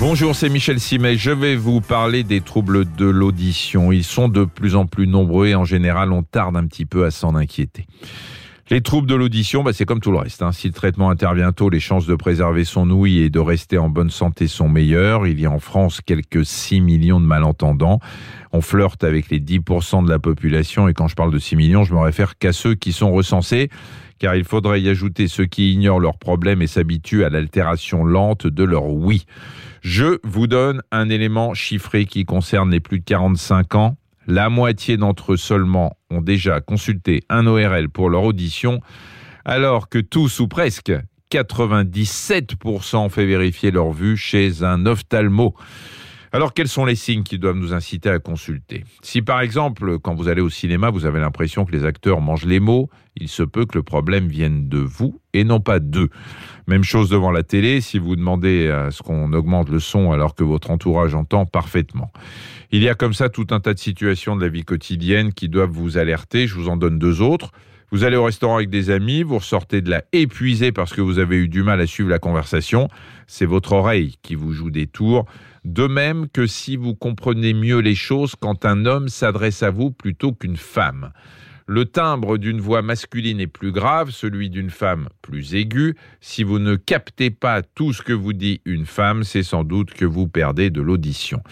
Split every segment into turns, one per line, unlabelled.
Bonjour, c'est Michel Simet. Je vais vous parler des troubles de l'audition. Ils sont de plus en plus nombreux et en général, on tarde un petit peu à s'en inquiéter. Les troubles de l'audition, bah, c'est comme tout le reste. Hein. Si le traitement intervient tôt, les chances de préserver son ouïe et de rester en bonne santé sont meilleures. Il y a en France quelques 6 millions de malentendants. On flirte avec les 10% de la population et quand je parle de 6 millions, je me réfère qu'à ceux qui sont recensés car il faudrait y ajouter ceux qui ignorent leurs problèmes et s'habituent à l'altération lente de leur oui. Je vous donne un élément chiffré qui concerne les plus de 45 ans. La moitié d'entre eux seulement ont déjà consulté un ORL pour leur audition, alors que tous ou presque 97% ont fait vérifier leur vue chez un ophtalmo. Alors, quels sont les signes qui doivent nous inciter à consulter? Si par exemple, quand vous allez au cinéma, vous avez l'impression que les acteurs mangent les mots, il se peut que le problème vienne de vous et non pas d'eux. Même chose devant la télé, si vous demandez à ce qu'on augmente le son alors que votre entourage entend parfaitement. Il y a comme ça tout un tas de situations de la vie quotidienne qui doivent vous alerter. Je vous en donne deux autres. Vous allez au restaurant avec des amis, vous ressortez de là épuisé parce que vous avez eu du mal à suivre la conversation. C'est votre oreille qui vous joue des tours. De même que si vous comprenez mieux les choses quand un homme s'adresse à vous plutôt qu'une femme. Le timbre d'une voix masculine est plus grave, celui d'une femme plus aigu. Si vous ne captez pas tout ce que vous dit une femme, c'est sans doute que vous perdez de l'audition.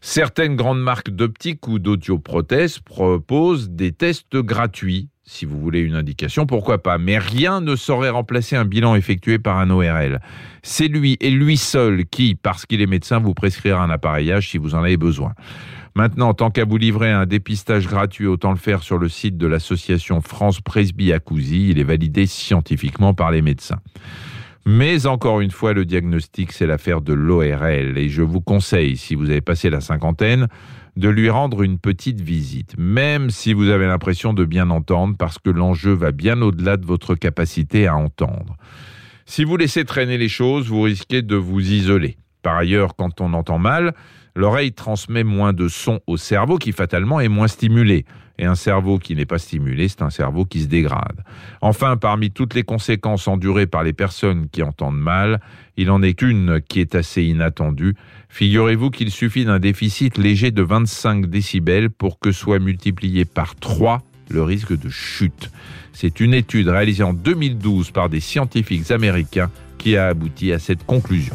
Certaines grandes marques d'optique ou d'audioprothèses proposent des tests gratuits si vous voulez une indication, pourquoi pas? Mais rien ne saurait remplacer un bilan effectué par un ORL. C'est lui et lui seul qui, parce qu'il est médecin, vous prescrira un appareillage si vous en avez besoin. Maintenant, tant qu'à vous livrer un dépistage gratuit, autant le faire sur le site de l'association France Presby Acousi. Il est validé scientifiquement par les médecins. Mais encore une fois, le diagnostic, c'est l'affaire de l'ORL. Et je vous conseille, si vous avez passé la cinquantaine, de lui rendre une petite visite, même si vous avez l'impression de bien entendre, parce que l'enjeu va bien au-delà de votre capacité à entendre. Si vous laissez traîner les choses, vous risquez de vous isoler. Par ailleurs, quand on entend mal, l'oreille transmet moins de sons au cerveau qui fatalement est moins stimulé. Et un cerveau qui n'est pas stimulé, c'est un cerveau qui se dégrade. Enfin, parmi toutes les conséquences endurées par les personnes qui entendent mal, il en est une qui est assez inattendue. Figurez-vous qu'il suffit d'un déficit léger de 25 décibels pour que soit multiplié par 3 le risque de chute. C'est une étude réalisée en 2012 par des scientifiques américains qui a abouti à cette conclusion.